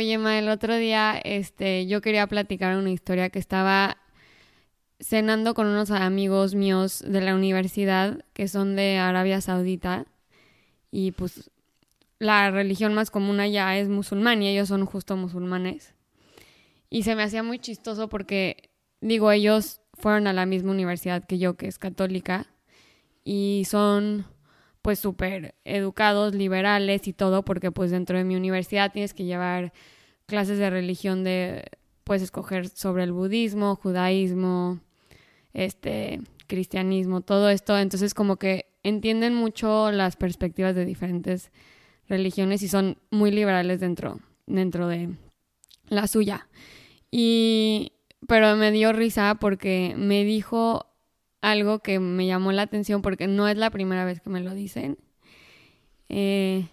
Oye, Ma, el otro día este, yo quería platicar una historia que estaba cenando con unos amigos míos de la universidad que son de Arabia Saudita y pues la religión más común allá es musulmán y ellos son justo musulmanes. Y se me hacía muy chistoso porque, digo, ellos fueron a la misma universidad que yo, que es católica, y son pues súper educados, liberales y todo, porque pues dentro de mi universidad tienes que llevar clases de religión de, puedes escoger sobre el budismo, judaísmo, este, cristianismo, todo esto. Entonces como que entienden mucho las perspectivas de diferentes religiones y son muy liberales dentro, dentro de la suya. Y, pero me dio risa porque me dijo algo que me llamó la atención porque no es la primera vez que me lo dicen. Eh,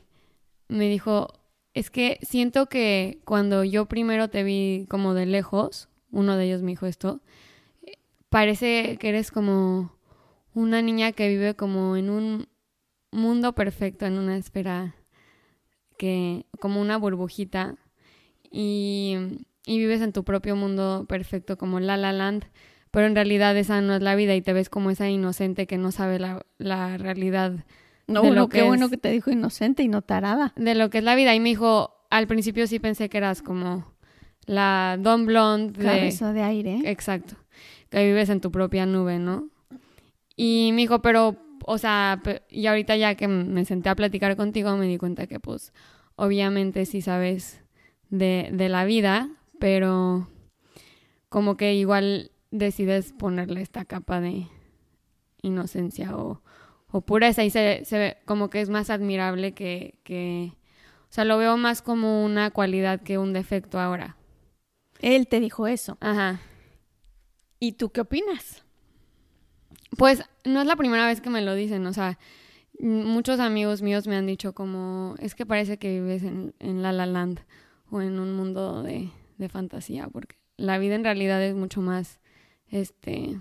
me dijo, es que siento que cuando yo primero te vi como de lejos, uno de ellos me dijo esto, parece que eres como una niña que vive como en un mundo perfecto, en una esfera que, como una burbujita, y, y vives en tu propio mundo perfecto, como La La Land, pero en realidad esa no es la vida y te ves como esa inocente que no sabe la, la realidad. No, de lo que qué es- bueno que te dijo inocente y no tarada. de lo que es la vida. Y me dijo, al principio sí pensé que eras como la Don Blonde de... Cabeza de aire. Exacto. Que vives en tu propia nube, ¿no? Y me dijo, pero, o sea, y ahorita ya que me senté a platicar contigo, me di cuenta que, pues, obviamente sí sabes de, de la vida, pero como que igual decides ponerle esta capa de inocencia o, o pureza y se, se ve como que es más admirable que, que, o sea, lo veo más como una cualidad que un defecto ahora. Él te dijo eso. Ajá. ¿Y tú qué opinas? Pues no es la primera vez que me lo dicen, o sea, muchos amigos míos me han dicho como, es que parece que vives en, en La La Land o en un mundo de, de fantasía, porque la vida en realidad es mucho más, este,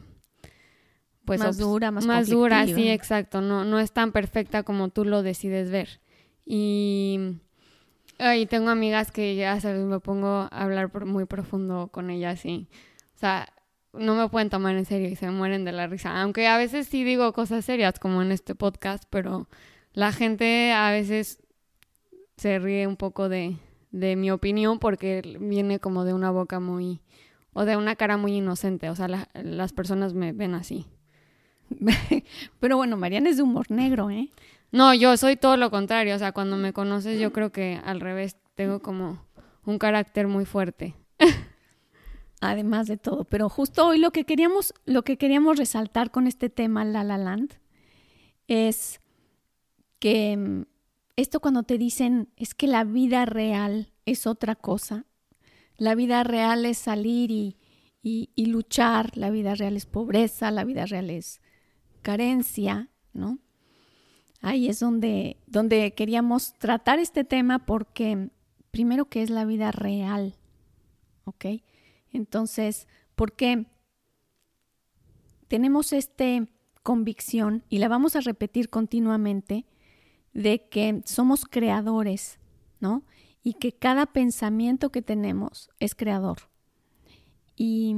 pues Más dura, más más dura, sí, exacto, no, no es tan perfecta como tú lo decides ver. Y, ay, tengo amigas que ya sabes, me pongo a hablar por- muy profundo con ellas y, o sea, no me pueden tomar en serio y se mueren de la risa. Aunque a veces sí digo cosas serias, como en este podcast, pero la gente a veces se ríe un poco de, de mi opinión porque viene como de una boca muy, o de una cara muy inocente. O sea, la- las personas me ven así. Pero bueno, Mariana es de humor negro, ¿eh? No, yo soy todo lo contrario. O sea, cuando me conoces, yo creo que al revés tengo como un carácter muy fuerte. Además de todo. Pero justo hoy lo que queríamos, lo que queríamos resaltar con este tema La La Land es que mm, esto cuando te dicen es que la vida real es otra cosa. La vida real es salir y, y- luchar, la vida real es pobreza, la vida real es carencia, ¿no? Ahí es donde, donde queríamos tratar este tema porque primero que es la vida real, ¿ok? Entonces, ¿por qué tenemos esta convicción y la vamos a repetir continuamente de que somos creadores, ¿no? Y que cada pensamiento que tenemos es creador. Y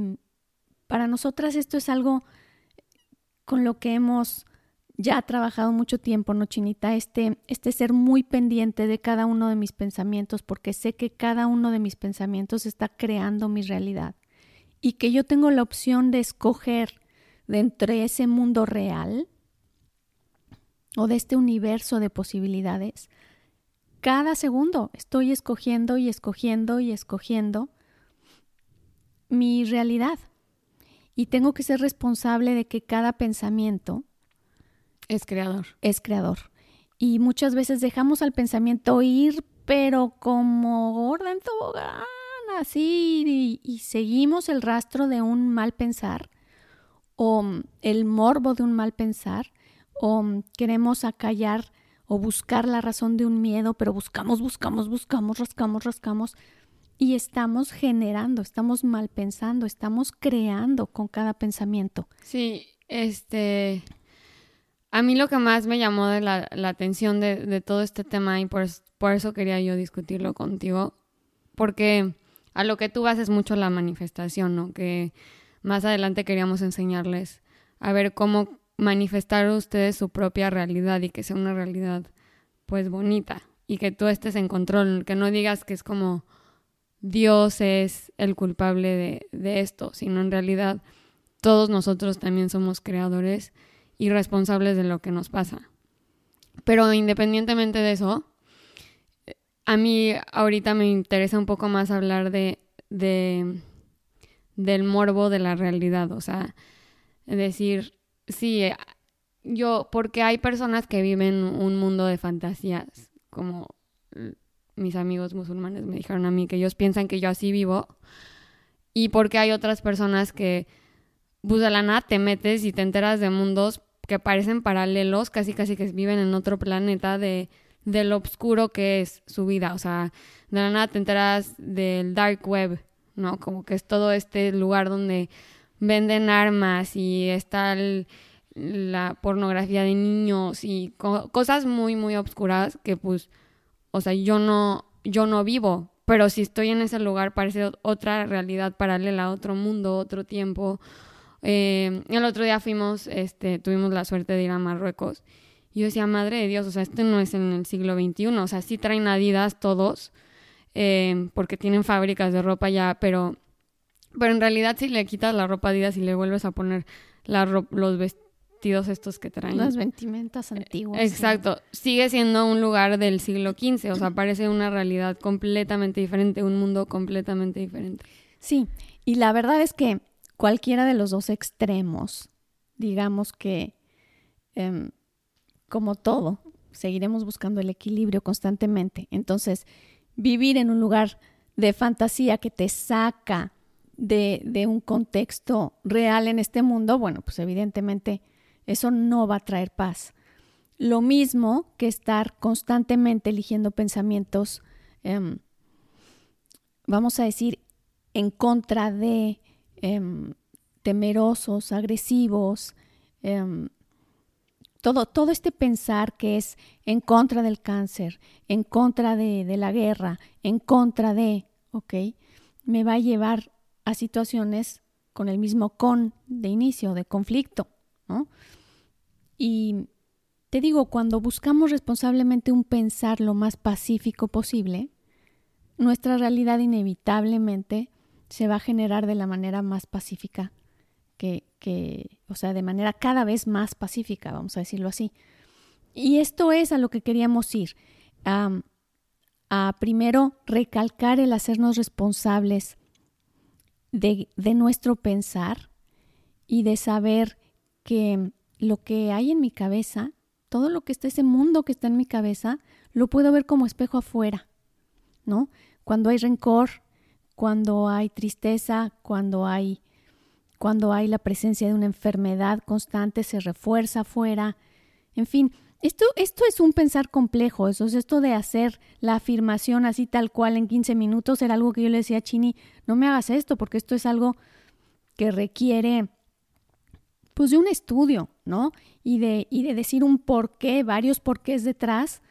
para nosotras esto es algo con lo que hemos ya trabajado mucho tiempo, ¿no, Chinita? Este, este ser muy pendiente de cada uno de mis pensamientos, porque sé que cada uno de mis pensamientos está creando mi realidad y que yo tengo la opción de escoger de entre ese mundo real o de este universo de posibilidades. Cada segundo estoy escogiendo y escogiendo y escogiendo mi realidad. Y tengo que ser responsable de que cada pensamiento Es creador. es creador. Y muchas veces dejamos al pensamiento ir, pero como gorda en tobogán, así, y, y seguimos el rastro de un mal pensar, o mm, el morbo de un mal pensar, o mm, queremos acallar o buscar la razón de un miedo, pero buscamos, buscamos, buscamos, rascamos, rascamos, y estamos generando, estamos mal pensando, estamos creando con cada pensamiento. Sí, este... A mí lo que más me llamó de la, la atención de, de todo este tema y por, por eso quería yo discutirlo contigo, porque a lo que tú vas es mucho la manifestación, ¿no? Que más adelante queríamos enseñarles a ver cómo manifestar ustedes su propia realidad y que sea una realidad pues bonita y que tú estés en control, que no digas que es como Dios es el culpable de, de esto, sino en realidad todos nosotros también somos creadores y responsables de lo que nos pasa. Pero independientemente de eso, a mí ahorita me interesa un poco más hablar de, de del morbo de la realidad, o sea, decir, sí, yo, porque hay personas que viven un mundo de fantasías, como mis amigos musulmanes me dijeron a mí que ellos piensan que yo así vivo, y porque hay otras personas que, pues de la nada te metes y te enteras de mundos que parecen paralelos, casi casi que viven en otro planeta de, de lo oscuro que es su vida, o sea, de la nada te enteras del dark web, ¿no? Como que es todo este lugar donde venden armas y está la pornografía de niños y cosas muy, muy obscuras que pues, o sea, yo no, yo no vivo, pero si estoy en ese lugar parece otra realidad paralela, otro mundo, otro tiempo. Eh, el otro día fuimos, este, tuvimos la suerte de ir a Marruecos y yo decía, madre de Dios, o sea, esto no es en el siglo XXI, o sea, sí traen Adidas todos, eh, porque tienen fábricas de ropa ya, pero pero en realidad si le quitas la ropa Adidas y le vuelves a poner la los vestidos estos que traen. Las vestimentas antiguas. Exacto. Sigue siendo un lugar del siglo XV. O sea, parece una realidad completamente diferente, un mundo completamente diferente. Sí. Y la verdad es que cualquiera de los dos extremos, digamos que, em, como todo, seguiremos buscando el equilibrio constantemente. Entonces, vivir en un lugar de fantasía que te saca de, un contexto real en este mundo, bueno, pues evidentemente eso no va a traer paz. Lo mismo que estar constantemente eligiendo pensamientos, em, vamos a decir, en contra de em, temerosos, agresivos, em, todo, todo este pensar que es en contra del cáncer, en contra de, de la guerra, en contra de, ¿ok? Me va a llevar a situaciones con el mismo con de inicio, de conflicto, ¿no? Y te digo, cuando buscamos responsablemente un pensar lo más pacífico posible, nuestra realidad inevitablemente se va a generar de la manera más pacífica que, que, o sea, de manera cada vez más pacífica, vamos a decirlo así. Y esto es a lo que queríamos ir, a primero recalcar el hacernos responsables de, nuestro pensar y de saber que lo que hay en mi cabeza, todo lo que está, ese mundo que está en mi cabeza, lo puedo ver como espejo afuera, ¿no? Cuando hay rencor, cuando hay tristeza, cuando hay, cuando hay la presencia de una enfermedad constante, se refuerza afuera, en fin, esto, esto es un pensar complejo, eso es esto de hacer la afirmación así tal cual en 15 minutos, era algo que yo le decía a Chini, no me hagas esto, porque esto es algo que requiere pues de un estudio, ¿no? Y de, y de decir un porqué, varios porqués detrás,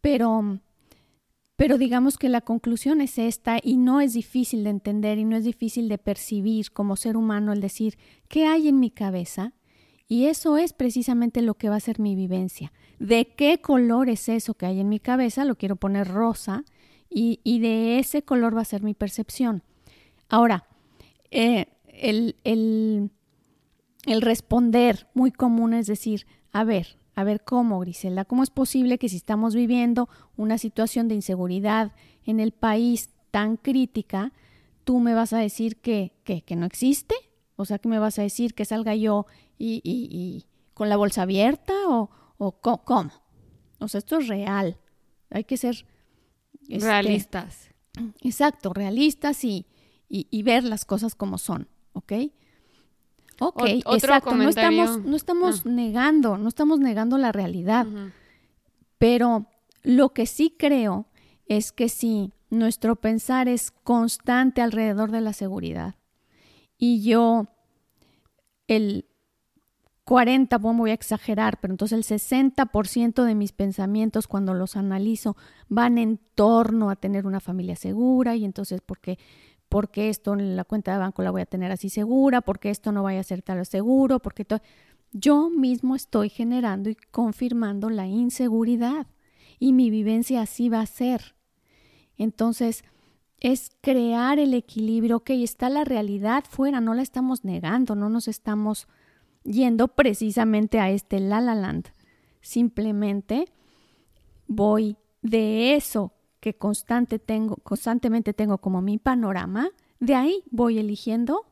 pero, pero digamos que la conclusión es esta y no es difícil de entender y no es difícil de percibir como ser humano el decir, ¿qué hay en mi cabeza? Y eso es precisamente lo que va a ser mi vivencia. ¿De qué color es eso que hay en mi cabeza? Lo quiero poner rosa y, de ese color va a ser mi percepción. Ahora, eh, el, el, el responder muy común es decir, a ver, a ver cómo, Griselda, cómo es posible que si estamos viviendo una situación de inseguridad en el país tan crítica, tú me vas a decir que, que, que no existe? O sea, que me vas a decir que salga yo y, y, con la bolsa abierta o, o cómo. O sea, esto es real. Hay que ser este, realistas. Exacto, realistas y, y, ver las cosas como son, ¿ok? Ok, exacto. No estamos, no estamos ah. negando, no estamos negando la realidad. Pero lo que sí creo es que si nuestro pensar es constante alrededor de la seguridad y yo el 40, bueno, voy a exagerar, pero entonces el 60% de mis pensamientos cuando los analizo van en torno a tener una familia segura y entonces porque porque esto en la cuenta de banco la voy a tener así segura, porque esto no vaya a ser tal seguro, porque yo mismo estoy generando y confirmando la inseguridad y mi vivencia así va a ser. Entonces, es crear el equilibrio, ok, está la realidad fuera, no la estamos negando, no nos estamos yendo precisamente a este La La Land. Simplemente voy de eso que constante tengo, constantemente tengo como mi panorama, de ahí voy eligiendo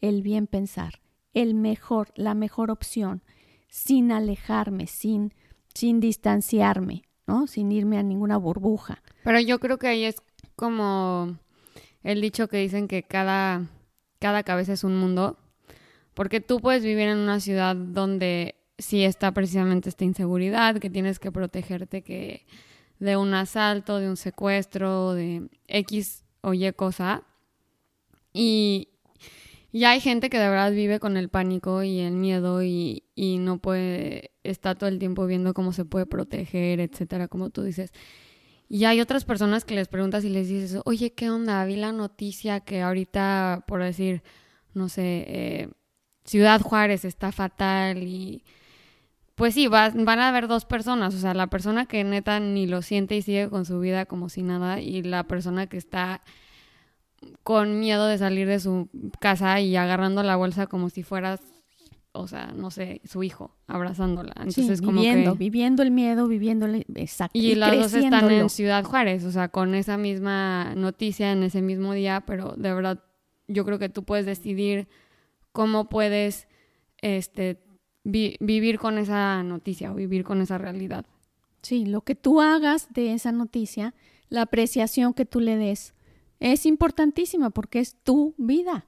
el bien pensar, el mejor, la mejor opción, sin alejarme, sin, sin distanciarme, ¿no? Sin irme a ninguna burbuja. Pero yo creo que ahí es como el dicho que dicen que cada, cada cabeza es un mundo porque tú puedes vivir en una ciudad donde sí está precisamente esta inseguridad, que tienes que protegerte que de un asalto, de un secuestro, de X o Y cosa. Y, hay gente que de verdad vive con el pánico y el miedo y, y no puede, está todo el tiempo viendo cómo se puede proteger, etcétera, como tú dices. Y hay otras personas que les preguntas y les dices, oye, ¿qué onda? Vi la noticia que ahorita, por decir, no sé, eh, Ciudad Juárez está fatal y pues sí, van a haber dos personas, o sea, la persona que neta ni lo siente y sigue con su vida como si nada y la persona que está con miedo de salir de su casa y agarrando la bolsa como si fueras, o sea, no sé, su hijo, abrazándola. Entonces, como viviendo, viviendo el miedo, viviendo el... exacto. Y, y las dos están en Ciudad Juárez, o sea, con esa misma noticia en ese mismo día, pero de verdad yo creo que tú puedes decidir cómo puedes este, vivir con esa noticia o vivir con esa realidad. Sí, lo que tú hagas de esa noticia, la apreciación que tú le des, es importantísima porque es tu vida,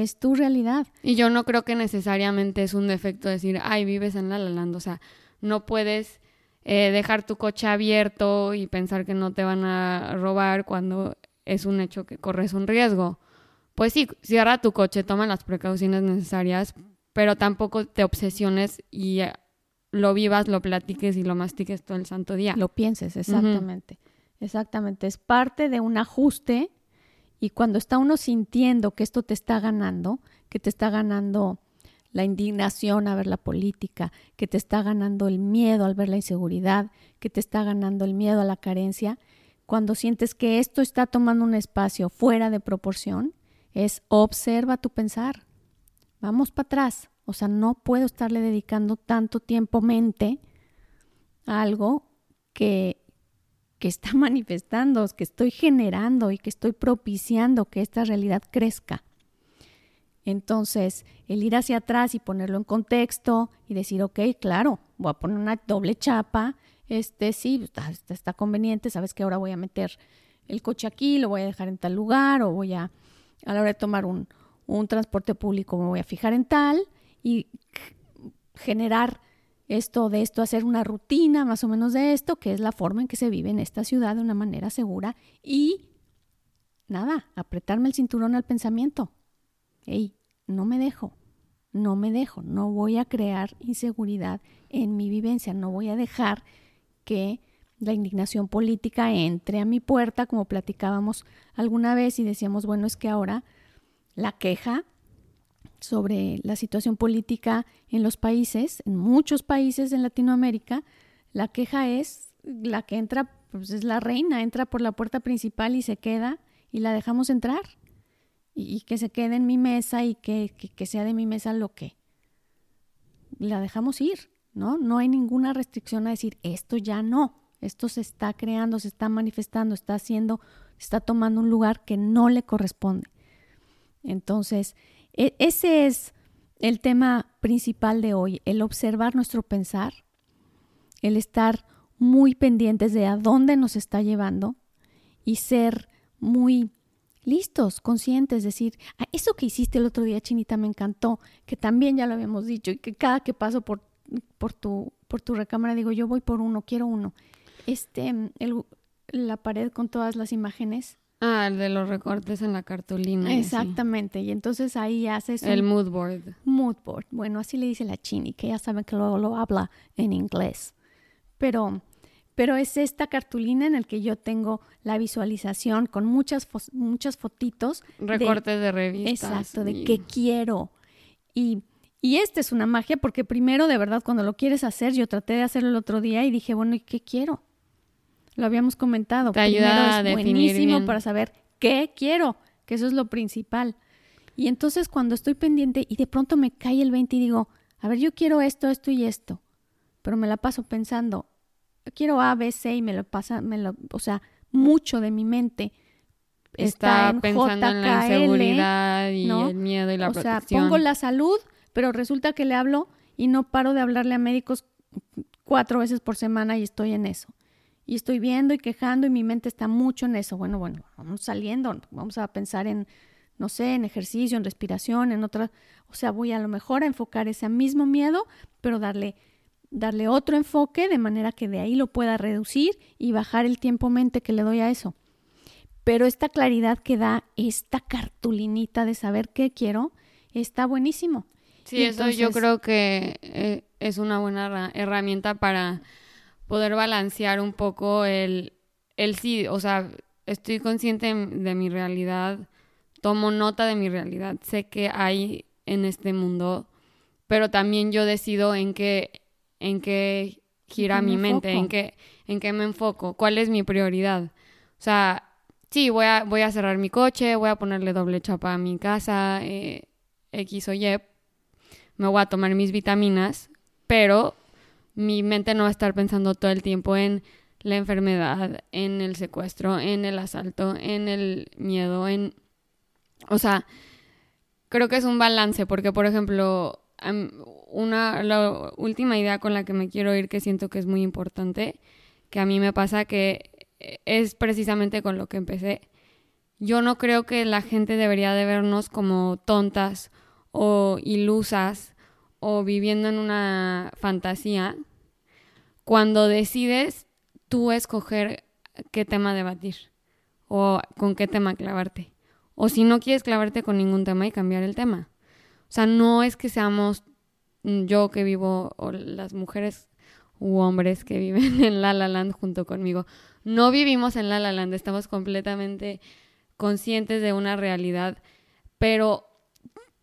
es tu realidad. Y yo no creo que necesariamente es un defecto decir, ay, vives en La La o sea, no puedes eh, dejar tu coche abierto y pensar que no te van a robar cuando es un hecho que corres un riesgo pues sí, cierra tu coche, toma las precauciones necesarias, pero tampoco te obsesiones y eh, lo vivas, lo platiques y lo mastiques todo el santo día. Lo pienses, exactamente. Exactamente. Es parte de un ajuste y cuando está uno sintiendo que esto te está ganando, que te está ganando la indignación a ver la política, que te está ganando el miedo al ver la inseguridad, que te está ganando el miedo a la carencia, cuando sientes que esto está tomando un espacio fuera de proporción, es observa tu pensar. Vamos para atrás. O sea, no puedo estarle dedicando tanto tiempo mente a algo que, que está manifestando, que estoy generando y que estoy propiciando que esta realidad crezca. Entonces, el ir hacia atrás y ponerlo en contexto y decir, ok, claro, voy a poner una doble chapa, este sí, está, está conveniente, sabes que ahora voy a meter el coche aquí, lo voy a dejar en tal lugar o voy a a la hora de tomar un, transporte público me voy a fijar en tal y generar esto de esto, hacer una rutina más o menos de esto, que es la forma en que se vive en esta ciudad de una manera segura y nada, apretarme el cinturón al pensamiento. Ey, no me dejo, no me dejo, no voy a crear inseguridad en mi vivencia, no voy a dejar que la indignación política entre a mi puerta, como platicábamos alguna vez y decíamos, bueno, es que ahora la queja sobre la situación política en los países, en muchos países en Latinoamérica, la queja es la que entra, pues es la reina, entra por la puerta principal y se queda y la dejamos entrar. Y, que se quede en mi mesa y que, que sea de mi mesa lo que la dejamos ir, ¿no? No hay ninguna restricción a decir esto ya no. Esto se está creando, se está manifestando, está haciendo, está tomando un lugar que no le corresponde. Entonces, e, ese es el tema principal de hoy, el observar nuestro pensar, el estar muy pendientes de a dónde nos está llevando y ser muy listos, conscientes, decir, ah, eso que hiciste el otro día, Chinita, me encantó, que también ya lo habíamos dicho y que cada que paso por, tu, recámara digo, yo voy por uno, quiero uno este, la pared con todas las imágenes Ah, el de los recortes en la cartulina. Exactamente, y entonces ahí haces... El mood board. Mood board, bueno, así le dice la Chini, que ya saben que luego lo habla en inglés. Pero, pero es esta cartulina en el que yo tengo la visualización con muchas, muchas fotitos. Recortes de, revistas. Exacto, de qué quiero. Y, y esta es una magia porque primero, de verdad, cuando lo quieres hacer, yo traté de hacerlo el otro día y dije, bueno, ¿y qué quiero? Lo habíamos comentado. Te ayuda a buenísimo para saber qué quiero, que eso es lo principal. Y entonces cuando estoy pendiente y de pronto me cae el 20 y digo, a ver, yo quiero esto, esto y esto, pero me la paso pensando, quiero A, B, C y me lo pasa, me lo, o sea, mucho de mi mente está, pensando en la inseguridad y el miedo y la o sea, pongo la salud, pero resulta que le hablo y no paro de hablarle a médicos cuatro veces por semana y estoy en eso y estoy viendo y quejando y mi mente está mucho en eso. Bueno, bueno, vamos saliendo, vamos a pensar en, no sé, en ejercicio, en respiración, en otra, o sea, voy a lo mejor a enfocar ese mismo miedo, pero darle darle otro enfoque de manera que de ahí lo pueda reducir y bajar el tiempo mente que le doy a eso. Pero esta claridad que da esta cartulinita de saber qué quiero está buenísimo. Sí, eso yo creo que eh, es una buena herramienta para poder balancear un poco el, el sí, o sea, estoy consciente de mi realidad, tomo nota de mi realidad, sé que hay en este mundo, pero también yo decido en qué, en qué gira mi mente, en qué, en qué me enfoco, cuál es mi prioridad. O sea, sí, voy a, voy a cerrar mi coche, voy a ponerle doble chapa a mi casa, eh, X o Y, me voy a tomar mis vitaminas, pero mi mente no va a estar pensando todo el tiempo en la enfermedad, en el secuestro, en el asalto, en el miedo, en... O sea, creo que es un balance, porque por ejemplo, una, la última idea con la que me quiero ir, que siento que es muy importante, que a mí me pasa que es precisamente con lo que empecé. Yo no creo que la gente debería de vernos como tontas o ilusas o viviendo en una fantasía, cuando decides tú escoger qué tema debatir o con qué tema clavarte. O si no quieres clavarte con ningún tema y cambiar el tema. O sea, no es que seamos yo que vivo o las mujeres u hombres que viven en La La Land junto conmigo. No vivimos en La La Land, estamos completamente conscientes de una realidad, pero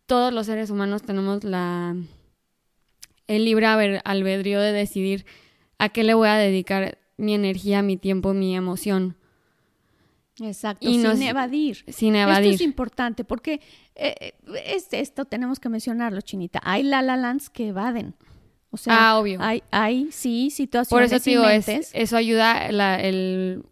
todos los seres humanos tenemos la el libre albedrío de decidir a qué le voy a dedicar mi energía, mi tiempo, mi emoción. Exacto, y sin evadir. Sin evadir. Esto es importante porque eh, es esto, tenemos que mencionarlo, Chinita. Hay la la lands que evaden. O sea, ah, obvio. Hay, hay, sí, situaciones Por eso digo, eso ayuda, el,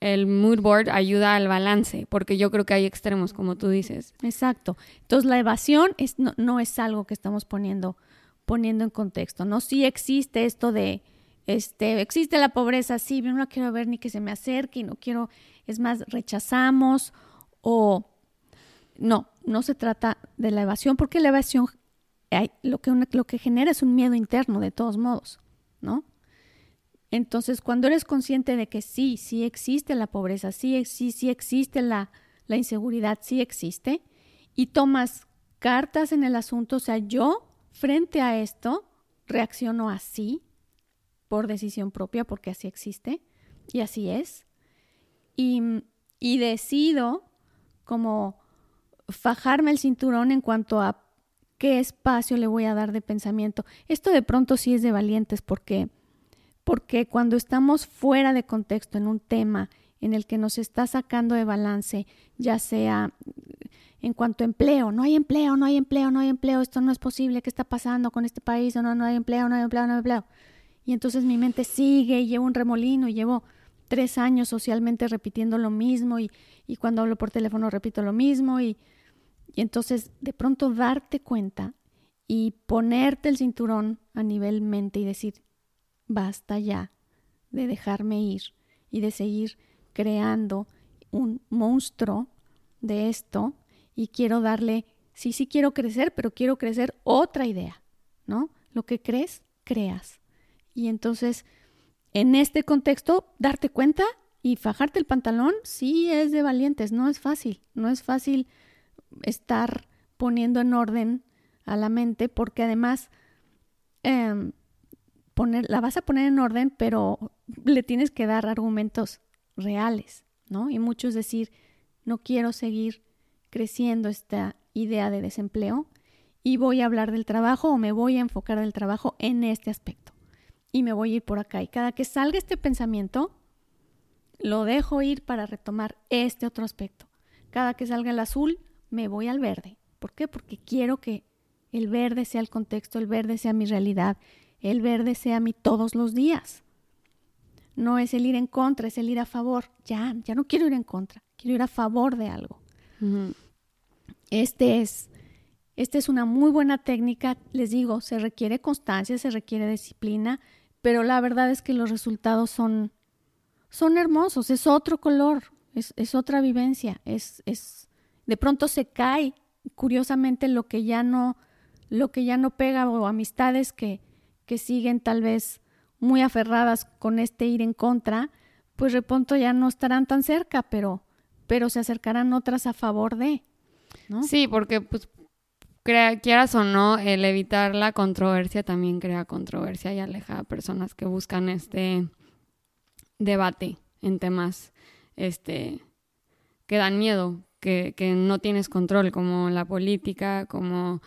el mood board ayuda al balance, porque yo creo que hay extremos, como tú dices. Exacto. Entonces, la evasión es, no, no es algo que estamos poniendo poniendo en contexto, ¿no? Sí existe esto de, este, existe la pobreza, sí, yo no la quiero ver ni que se me acerque y no quiero, es más, rechazamos o no, no se trata de la evasión, porque la evasión lo, que lo que genera es un miedo interno de todos modos, ¿no? Entonces, cuando eres consciente de que sí, sí existe la pobreza, sí, sí, sí existe la, la inseguridad, sí existe, y tomas cartas en el asunto, o sea, yo Frente a esto, reacciono así, por decisión propia, porque así existe y así es. Y, y decido como fajarme el cinturón en cuanto a qué espacio le voy a dar de pensamiento. Esto de pronto sí es de valientes porque porque cuando estamos fuera de contexto en un tema en el que nos está sacando de balance, ya sea en cuanto a empleo, no hay empleo, no hay empleo, no hay empleo, esto no es posible, ¿qué está pasando con este país? No, no hay empleo, no hay empleo, no hay empleo. Y entonces mi mente sigue y llevo un remolino y llevo tres años socialmente repitiendo lo mismo y, y cuando hablo por teléfono repito lo mismo y, y entonces de pronto darte cuenta y ponerte el cinturón a nivel mente y decir, basta ya de dejarme ir y de seguir creando un monstruo de esto y quiero darle, sí, sí quiero crecer, pero quiero crecer otra idea, ¿no? Lo que crees, creas. Y entonces, en este contexto, darte cuenta Y fajarte el pantalón sí es de valientes, no es fácil, no es fácil estar poniendo en orden a la mente porque además em, poner, la vas a poner en orden, pero le tienes que dar argumentos reales, ¿no? Y muchos decir, no quiero seguir creciendo esta idea de desempleo y voy a hablar del trabajo o me voy a enfocar del trabajo en este aspecto y me voy a ir por acá. Y cada que salga este pensamiento, lo dejo ir para retomar este otro aspecto. Cada que salga el azul, me voy al verde. ¿Por qué? Porque quiero que el verde sea el contexto, el verde sea mi realidad, el verde sea mi todos los días. No es el ir en contra, es el ir a favor. Ya, ya no quiero ir en contra, quiero ir a favor de algo. Este es, esta es una muy buena técnica. Les digo, se requiere constancia, se requiere disciplina, pero la verdad es que los resultados son, son hermosos. Es otro color, es, es otra vivencia. Es, es, de pronto se cae, curiosamente, lo que ya no, lo que ya no pega o amistades que, que siguen tal vez muy aferradas con este ir en contra, pues de pronto ya no estarán tan cerca, pero, pero se acercarán otras a favor de. Sí, porque pues quieras o no, el evitar la controversia también crea controversia y aleja a personas que buscan este debate en temas este que dan miedo, que, que no tienes control, como la política, como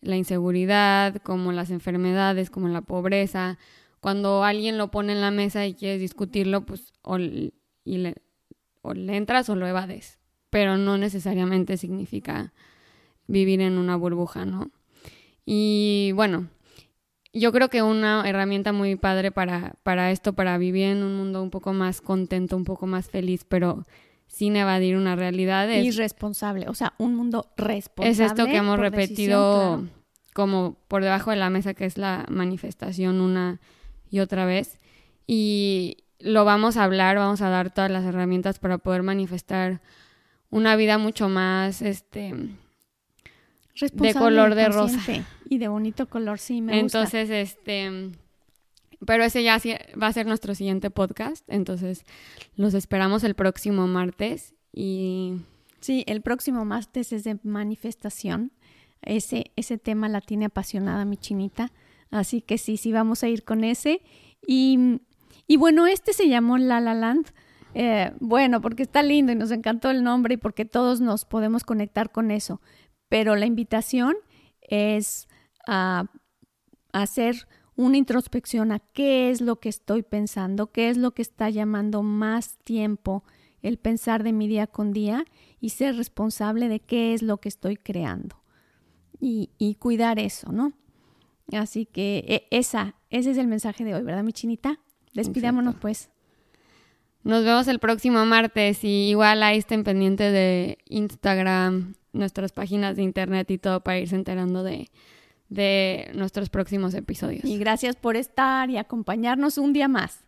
la inseguridad, como las enfermedades, como la pobreza. Cuando alguien lo pone en la mesa y quieres discutirlo, pues o, y le, o le entras o lo evades pero no necesariamente significa vivir en una burbuja, ¿no? Y bueno, yo creo que una herramienta muy padre para, para esto, para vivir en un mundo un poco más contento, un poco más feliz, pero sin evadir una realidad es... Irresponsable, o sea, un mundo responsable. Es esto que hemos repetido como por debajo de la mesa, que es la manifestación una y otra vez. Y lo vamos a hablar, vamos a dar todas las herramientas para poder manifestar una vida mucho más, este, de color de rosa. Y de bonito color, sí, me Entonces, este, pero ese ya va a ser nuestro siguiente podcast, entonces los esperamos el próximo martes y... Sí, el próximo martes es de manifestación. Ese, ese tema la tiene apasionada mi chinita. Así que sí, sí, vamos a ir con ese. Y, y bueno, este se llamó La La Land eh, bueno, porque está lindo y nos encantó el nombre y porque todos nos podemos conectar con eso. Pero la invitación es a, hacer una introspección a qué es lo que estoy pensando, qué es lo que está llamando más tiempo el pensar de mi día con día y ser responsable de qué es lo que estoy creando y, y cuidar eso, ¿no? Así que e, esa, ese es el mensaje de hoy, ¿verdad, mi chinita? Despidámonos pues. Nos vemos el próximo martes y igual ahí estén pendientes de Instagram, nuestras páginas de internet y todo para irse enterando de, de nuestros próximos episodios. Y gracias por estar y acompañarnos un día más.